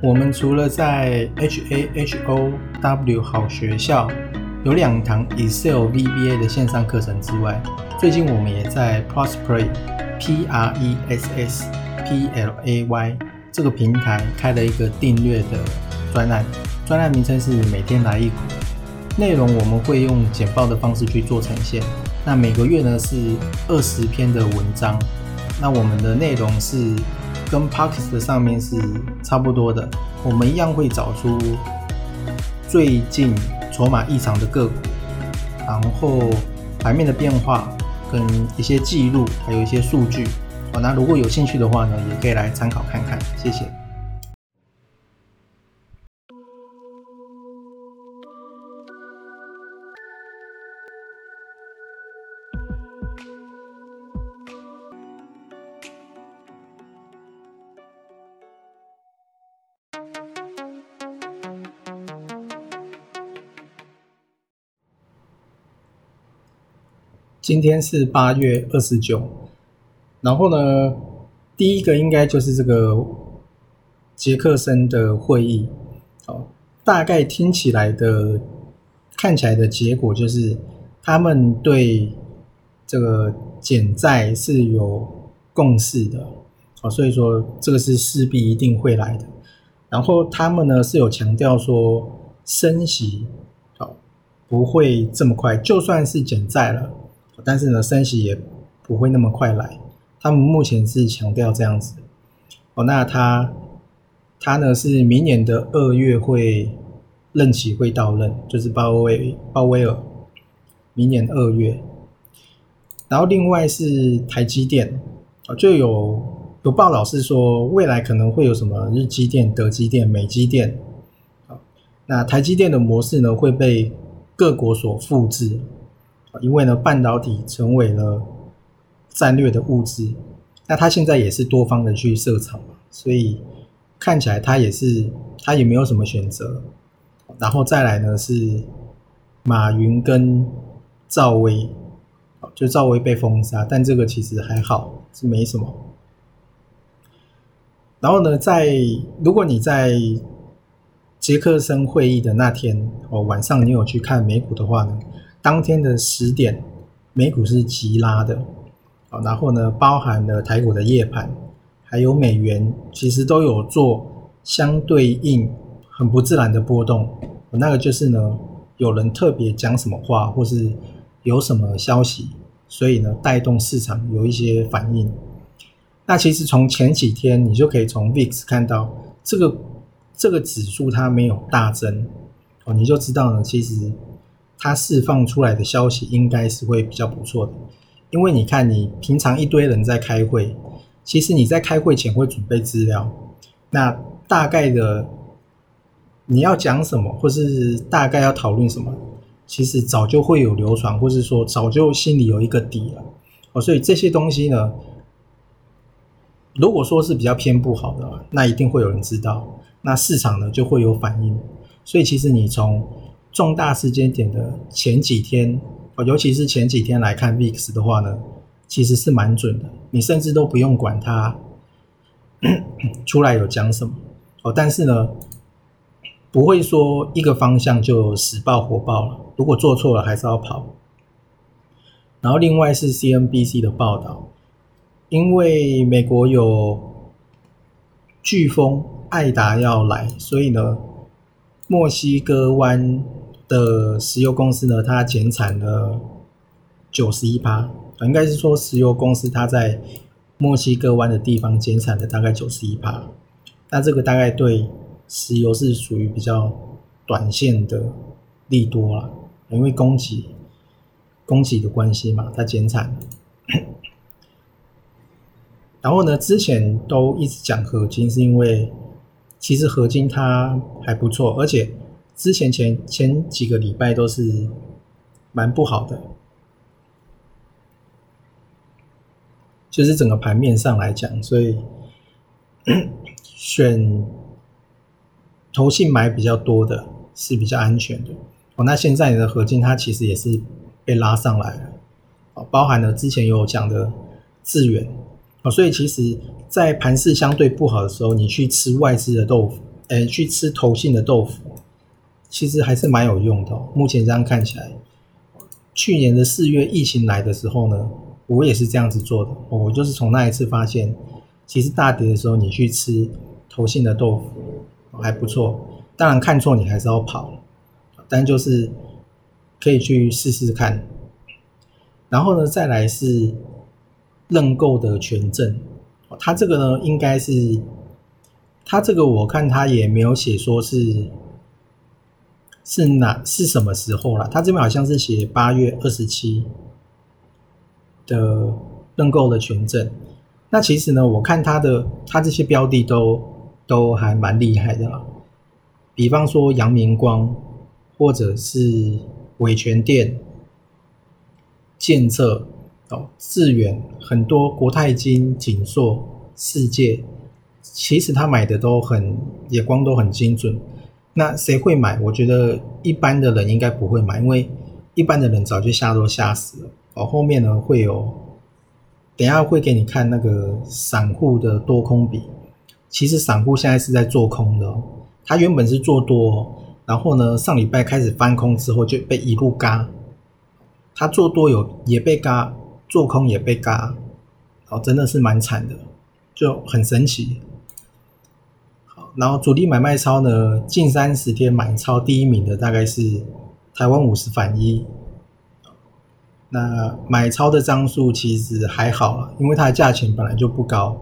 我们除了在 H A H O W 好学校有两堂 Excel VBA 的线上课程之外，最近我们也在 Prospery P R E S S P L A Y 这个平台开了一个订阅的专案，专案名称是每天来一股，内容我们会用简报的方式去做呈现。那每个月呢是二十篇的文章，那我们的内容是。跟 Parkes 的上面是差不多的，我们一样会找出最近筹码异常的个股，然后盘面的变化跟一些记录，还有一些数据。好，那如果有兴趣的话呢，也可以来参考看看。谢谢。今天是八月二十九，然后呢，第一个应该就是这个杰克森的会议，哦，大概听起来的看起来的结果就是他们对这个减债是有共识的，哦，所以说这个是势必一定会来的。然后他们呢是有强调说升息，哦，不会这么快，就算是减债了。但是呢，升息也不会那么快来。他们目前是强调这样子。哦，那他他呢是明年的二月会任期会到任，就是鲍威鲍威尔，明年二月。然后另外是台积电，啊，就有有报道是说未来可能会有什么日积电、德积电、美积电。那台积电的模式呢会被各国所复制。因为呢，半导体成为了战略的物资，那它现在也是多方的去设厂，所以看起来它也是它也没有什么选择。然后再来呢是马云跟赵薇，就赵薇被封杀，但这个其实还好，是没什么。然后呢，在如果你在杰克森会议的那天哦晚上，你有去看美股的话呢？当天的十点，美股是急拉的，然后呢，包含了台股的夜盘，还有美元，其实都有做相对应很不自然的波动。那个就是呢，有人特别讲什么话，或是有什么消息，所以呢，带动市场有一些反应。那其实从前几天，你就可以从 VIX 看到这个这个指数它没有大增，哦，你就知道呢，其实。它释放出来的消息应该是会比较不错的，因为你看，你平常一堆人在开会，其实你在开会前会准备资料，那大概的你要讲什么，或是大概要讨论什么，其实早就会有流传，或是说早就心里有一个底了。哦，所以这些东西呢，如果说是比较偏不好的，那一定会有人知道，那市场呢就会有反应。所以其实你从重大时间点的前几天，哦，尤其是前几天来看 VIX 的话呢，其实是蛮准的。你甚至都不用管它 出来有讲什么，哦，但是呢，不会说一个方向就死爆火爆了。如果做错了，还是要跑。然后另外是 CNBC 的报道，因为美国有飓风艾达要来，所以呢。墨西哥湾的石油公司呢，它减产了九十一趴，应该是说石油公司它在墨西哥湾的地方减产了大概九十一趴。那这个大概对石油是属于比较短线的利多了，因为供给供给的关系嘛，它减产。然后呢，之前都一直讲合金，是因为。其实合金它还不错，而且之前前前几个礼拜都是蛮不好的，就是整个盘面上来讲，所以 选投信买比较多的是比较安全的。哦，那现在的合金它其实也是被拉上来了，包含了之前有讲的智远。哦，所以其实，在盘势相对不好的时候，你去吃外资的豆腐，哎，去吃投信的豆腐，其实还是蛮有用的。目前这样看起来，去年的四月疫情来的时候呢，我也是这样子做的。我就是从那一次发现，其实大跌的时候你去吃头信的豆腐还不错。当然看错你还是要跑，但就是可以去试试看。然后呢，再来是认购的权证，它这个呢应该是，它这个我看它也没有写说是是哪是什么时候了，他这边好像是写八月二十七的认购的权证。那其实呢，我看他的他这些标的都都还蛮厉害的啦。比方说阳明光，或者是伟全电、建策哦、致远，很多国泰金、锦硕、世界，其实他买的都很眼光都很精准。那谁会买？我觉得一般的人应该不会买，因为一般的人早就吓都吓死了哦。后面呢会有，等下会给你看那个散户的多空比，其实散户现在是在做空的。他原本是做多，然后呢，上礼拜开始翻空之后就被一路嘎。他做多有也被嘎，做空也被嘎，哦，真的是蛮惨的，就很神奇。然后主力买卖超呢，近三十天买超第一名的大概是台湾五十反一。那买超的张数其实还好，因为它的价钱本来就不高。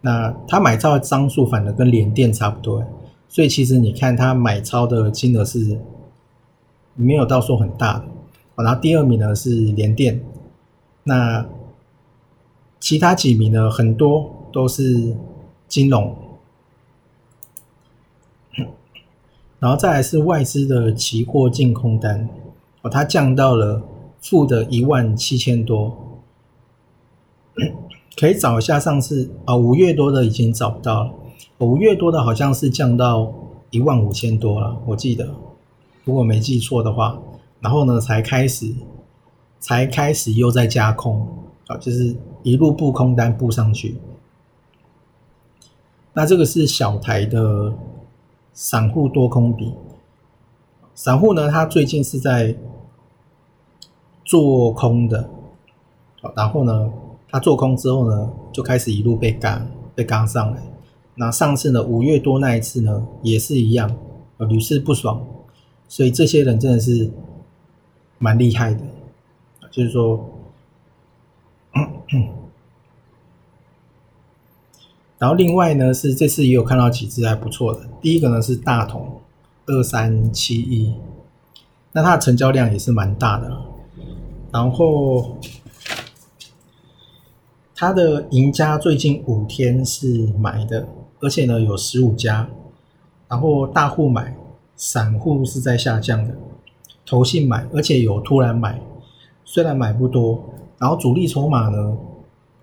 那他买超的张数反而跟联电差不多。所以其实你看，他买超的金额是没有到说很大的。然后第二名呢是联电，那其他几名呢很多都是金融，然后再来是外资的期货净空单，哦，它降到了负的一万七千多，可以找一下上次啊五月多的已经找不到了。五月多的好像是降到一万五千多了，我记得，如果没记错的话，然后呢才开始，才开始又在加空，啊，就是一路布空单布上去。那这个是小台的散户多空比，散户呢，他最近是在做空的，然后呢，他做空之后呢，就开始一路被赶，被赶上来。那上次呢，五月多那一次呢，也是一样，屡试不爽，所以这些人真的是蛮厉害的，就是说，然后另外呢是这次也有看到几只还不错的，第一个呢是大同二三七一，那它的成交量也是蛮大的，然后它的赢家最近五天是买的。而且呢，有十五家，然后大户买，散户是在下降的，投信买，而且有突然买，虽然买不多，然后主力筹码呢，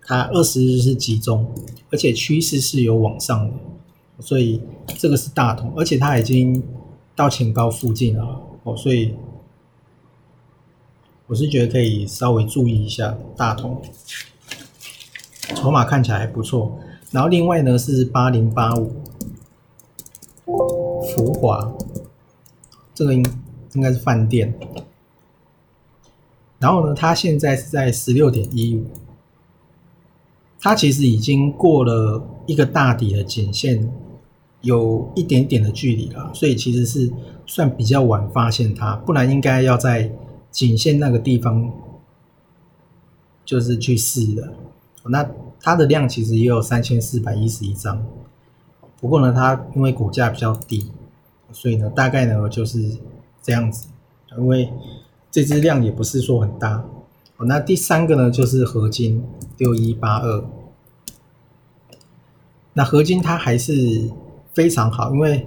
它二十日是集中，而且趋势是有往上的，所以这个是大同，而且它已经到前高附近了哦，所以我是觉得可以稍微注意一下大同，筹码看起来还不错。然后另外呢是八零八五，福华，这个应应该是饭店。然后呢，它现在是在十六点一五，它其实已经过了一个大底的颈线，有一点点的距离了，所以其实是算比较晚发现它，不然应该要在颈线那个地方就是去试的。那它的量其实也有三千四百一十一张，不过呢，它因为股价比较低，所以呢，大概呢就是这样子。因为这只量也不是说很大。那第三个呢就是合金六一八二，那合金它还是非常好，因为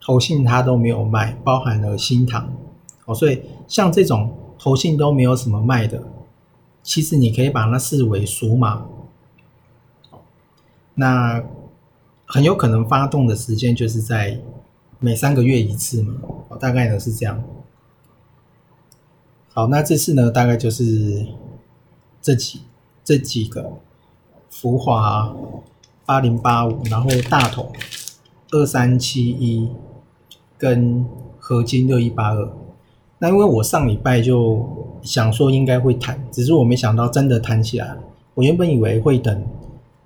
投信它都没有卖，包含了新塘哦，所以像这种投信都没有什么卖的，其实你可以把它视为属马。那很有可能发动的时间就是在每三个月一次嘛，大概呢是这样。好，那这次呢大概就是这几这几个，福华八零八五，然后大同二三七一跟合金六一八二。那因为我上礼拜就想说应该会弹，只是我没想到真的弹起来。我原本以为会等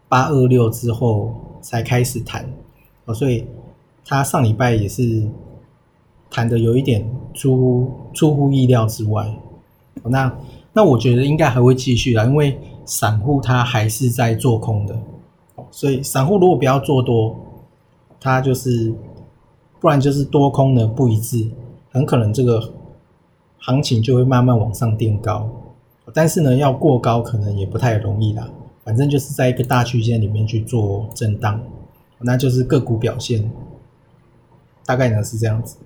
八二六之后才开始弹，哦，所以他上礼拜也是弹的有一点出出乎意料之外。那那我觉得应该还会继续啦，因为散户他还是在做空的，所以散户如果不要做多，他就是不然就是多空呢不一致，很可能这个行情就会慢慢往上垫高，但是呢要过高可能也不太容易啦，反正就是在一个大区间里面去做震荡，那就是个股表现，大概呢是这样子。